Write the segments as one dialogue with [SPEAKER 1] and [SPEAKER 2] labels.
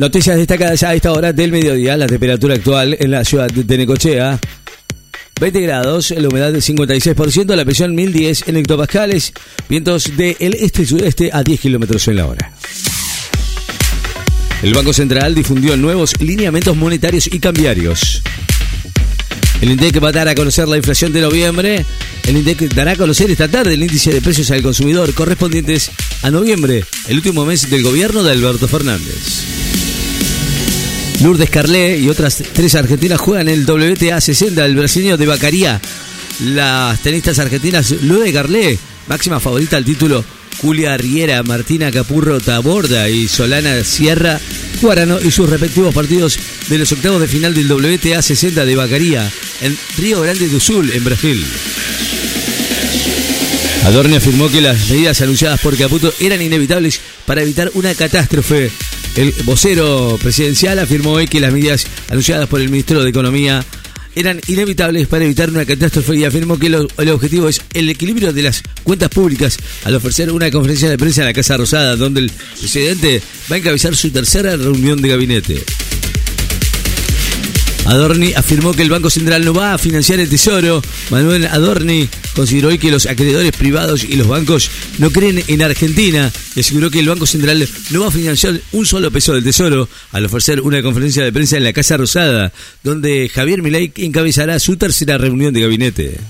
[SPEAKER 1] Noticias destacadas a esta hora del mediodía. La temperatura actual en la ciudad de Necochea. 20 grados, la humedad del 56%, la presión 1010 en hectopascales, vientos del este y sudeste a 10 kilómetros en la hora. El Banco Central difundió nuevos lineamientos monetarios y cambiarios. El INDEC va a dar a conocer la inflación de noviembre. El INDEC dará a conocer esta tarde el índice de precios al consumidor correspondientes a noviembre, el último mes del gobierno de Alberto Fernández. Lourdes Carlé y otras tres argentinas juegan el WTA 60 del brasileño de Bacaría. Las tenistas argentinas Lourdes Carlé, máxima favorita al título, Julia Riera, Martina Capurro Taborda y Solana Sierra jugarán y sus respectivos partidos de los octavos de final del WTA 60 de Bacaría en Río Grande do Sul, en Brasil. Adorni afirmó que las medidas anunciadas por Caputo eran inevitables para evitar una catástrofe. El vocero presidencial afirmó hoy que las medidas anunciadas por el Ministerio de Economía eran inevitables para evitar una catástrofe y afirmó que el objetivo es el equilibrio de las cuentas públicas al ofrecer una conferencia de prensa en la Casa Rosada, donde el presidente va a encabezar su tercera reunión de gabinete. Adorni afirmó que el Banco Central no va a financiar el Tesoro. Manuel Adorni consideró hoy que los acreedores privados y los bancos no creen en Argentina y aseguró que el Banco Central no va a financiar un solo peso del Tesoro al ofrecer una conferencia de prensa en la Casa Rosada, donde Javier Milei encabezará su tercera reunión de gabinete.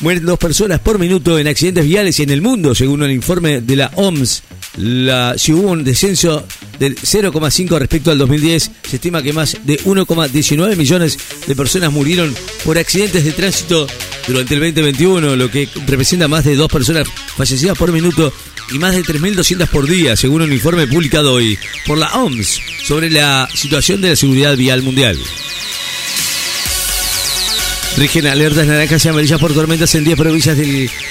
[SPEAKER 1] Mueren dos personas por minuto en accidentes viales en el mundo, según el informe de la OMS. La, si hubo un descenso del 0,5 respecto al 2010, se estima que más de 1,19 millones de personas murieron por accidentes de tránsito durante el 2021, lo que representa más de dos personas fallecidas por minuto y más de 3.200 por día, según un informe publicado hoy por la OMS sobre la situación de la seguridad vial mundial. Rigen alertas naranjas y amarillas por tormentas en 10 provincias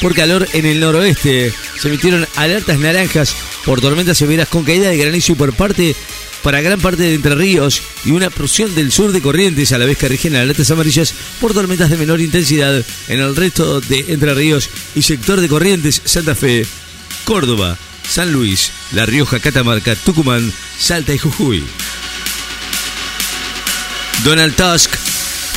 [SPEAKER 1] por calor en el noroeste. Se emitieron alertas naranjas por tormentas severas con caída de granizo y por parte para gran parte de Entre Ríos y una porción del sur de Corrientes, a la vez que rigen alertas amarillas por tormentas de menor intensidad en el resto de Entre Ríos y sector de Corrientes, Santa Fe, Córdoba, San Luis, La Rioja, Catamarca, Tucumán, Salta y Jujuy. Donald Tusk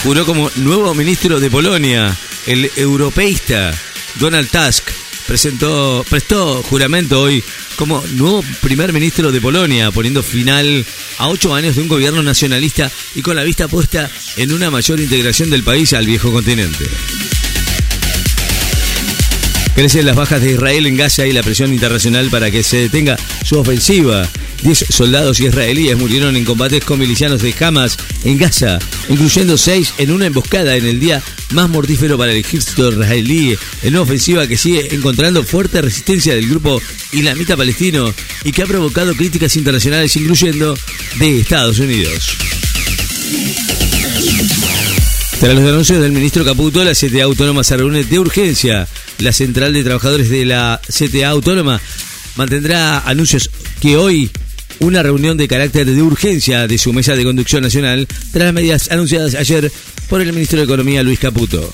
[SPEAKER 1] juró como nuevo ministro de Polonia. El europeísta Donald Tusk presentó, prestó juramento hoy como nuevo primer ministro de Polonia, poniendo final a ocho años de un gobierno nacionalista y con la vista puesta en una mayor integración del país al viejo continente. Crecen las bajas de Israel en Gaza y la presión internacional para que se detenga su ofensiva. Diez soldados israelíes murieron en combates con milicianos de Hamas en Gaza, incluyendo seis en una emboscada en el día más mortífero para el ejército israelí, en una ofensiva que sigue encontrando fuerte resistencia del grupo islamita palestino y que ha provocado críticas internacionales, incluyendo de Estados Unidos. Tras los anuncios del ministro Caputo, la CTA Autónoma se reúne de urgencia. La Central de Trabajadores de la CTA Autónoma mantendrá anuncios que hoy una reunión de carácter de urgencia de su mesa de conducción nacional tras las medidas anunciadas ayer por el ministro de Economía Luis Caputo.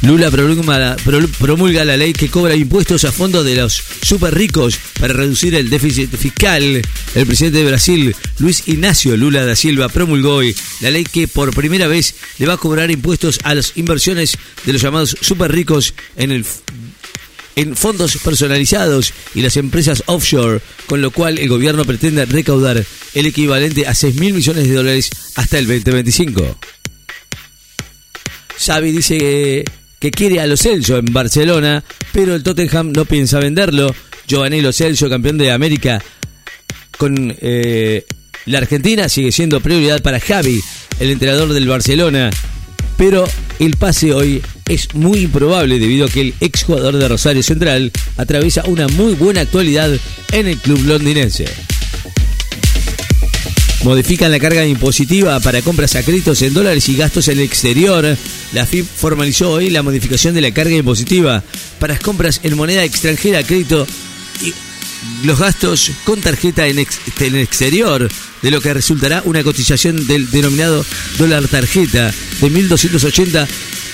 [SPEAKER 1] Lula promulga, pro- promulga la ley que cobra impuestos a fondo de los super ricos para reducir el déficit fiscal. El presidente de Brasil, Luis Ignacio Lula da Silva, promulgó hoy la ley que por primera vez le va a cobrar impuestos a las inversiones de los llamados super ricos en en fondos personalizados y las empresas offshore, con lo cual el gobierno pretende recaudar el equivalente a 6 mil millones de dólares hasta el 2025. Xavi dice que, que quiere a Lo Celso en Barcelona, pero el Tottenham no piensa venderlo. Giovanni Lo Celso, campeón de América con eh, la Argentina, sigue siendo prioridad para Javi, el entrenador del Barcelona. Pero el pase hoy es muy improbable debido a que el exjugador de Rosario Central atraviesa una muy buena actualidad en el club londinense. Modifican la carga impositiva para compras a créditos en dólares y gastos en el exterior. La FIP formalizó hoy la modificación de la carga impositiva para compras en moneda extranjera a crédito y los gastos con tarjeta en, en exterior, de lo que resultará una cotización del denominado dólar tarjeta de 1.280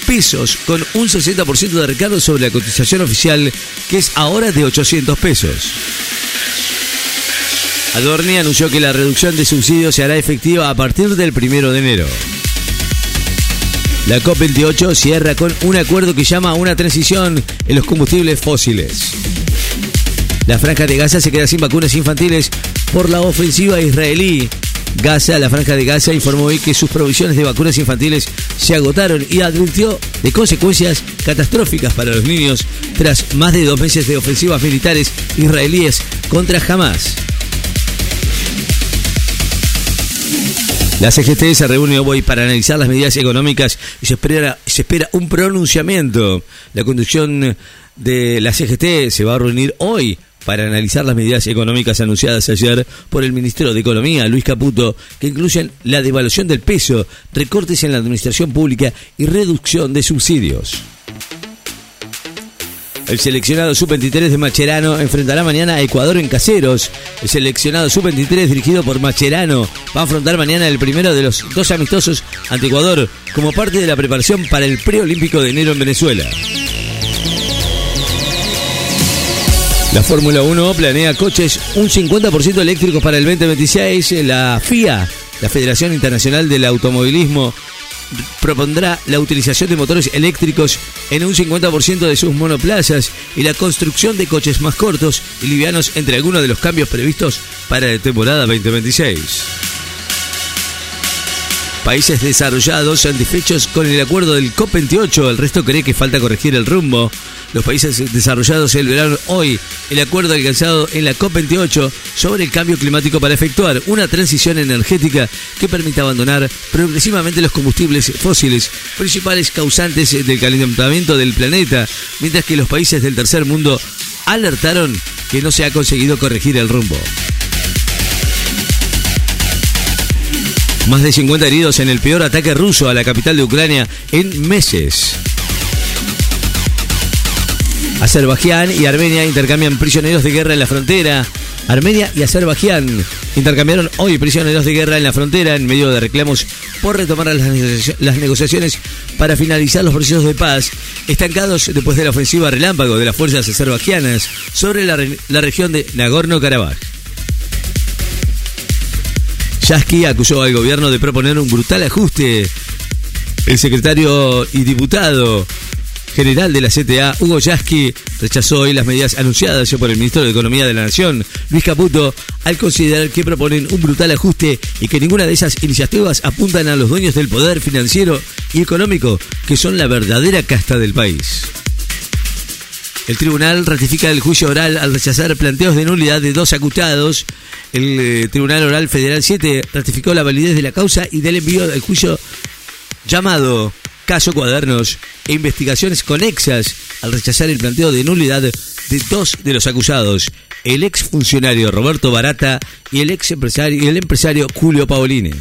[SPEAKER 1] pesos, con un 60% de recargo sobre la cotización oficial, que es ahora de 800 pesos. Adorni anunció que la reducción de subsidios se hará efectiva a partir del primero de enero. La COP28 cierra con un acuerdo que llama a una transición en los combustibles fósiles. La franja de Gaza se queda sin vacunas infantiles por la ofensiva israelí. Gaza, la franja de Gaza, informó hoy que sus provisiones de vacunas infantiles se agotaron y advirtió de consecuencias catastróficas para los niños tras más de dos meses de ofensivas militares israelíes contra Hamas. La CGT se reúne hoy para analizar las medidas económicas y se espera, se espera un pronunciamiento. La conducción de la CGT se va a reunir hoy para analizar las medidas económicas anunciadas ayer por el ministro de Economía, Luis Caputo, que incluyen la devaluación del peso, recortes en la administración pública y reducción de subsidios. El seleccionado sub-23 de Macherano enfrentará mañana a Ecuador en Caseros. El seleccionado sub-23 dirigido por Macherano va a afrontar mañana el primero de los dos amistosos ante Ecuador como parte de la preparación para el preolímpico de enero en Venezuela. La Fórmula 1 planea coches un 50% eléctricos para el 2026. La FIA, la Federación Internacional del Automovilismo, propondrá la utilización de motores eléctricos en un 50% de sus monoplazas y la construcción de coches más cortos y livianos entre algunos de los cambios previstos para la temporada 2026. Países desarrollados satisfechos con el acuerdo del COP28, el resto cree que falta corregir el rumbo. Los países desarrollados celebraron hoy el acuerdo alcanzado en la COP28 sobre el cambio climático para efectuar una transición energética que permita abandonar progresivamente los combustibles fósiles, principales causantes del calentamiento del planeta, mientras que los países del tercer mundo alertaron que no se ha conseguido corregir el rumbo. Más de 50 heridos en el peor ataque ruso a la capital de Ucrania en meses. Azerbaiyán y Armenia intercambian prisioneros de guerra en la frontera. Armenia y Azerbaiyán intercambiaron hoy prisioneros de guerra en la frontera en medio de reclamos por retomar las, negociaciones para finalizar los procesos de paz estancados después de la ofensiva relámpago de las fuerzas azerbaiyanas sobre la, región de Nagorno-Karabaj. Yasky acusó al gobierno de proponer un brutal ajuste. El secretario y diputado general de la CTA, Hugo Yasky, rechazó hoy las medidas anunciadas por el ministro de Economía de la Nación, Luis Caputo, al considerar que proponen un brutal ajuste y que ninguna de esas iniciativas apuntan a los dueños del poder financiero y económico, que son la verdadera casta del país. El tribunal ratifica el juicio oral al rechazar planteos de nulidad de dos acusados. El eh, Tribunal Oral Federal 7 ratificó la validez de la causa y del envío del juicio llamado caso cuadernos e investigaciones conexas al rechazar el planteo de nulidad de dos de los acusados, el ex funcionario Roberto Barata y el ex empresario, el empresario Julio Paolini.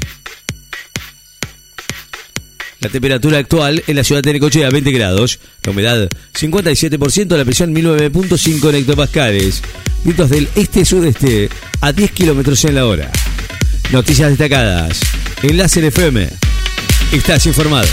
[SPEAKER 1] La temperatura actual en la ciudad de Necochea 20 grados, la humedad 57%, la presión 1009.5 hectopascales, vientos del este-sudeste a 10 kilómetros en la hora. Noticias destacadas. Enlace FM. Estás informado.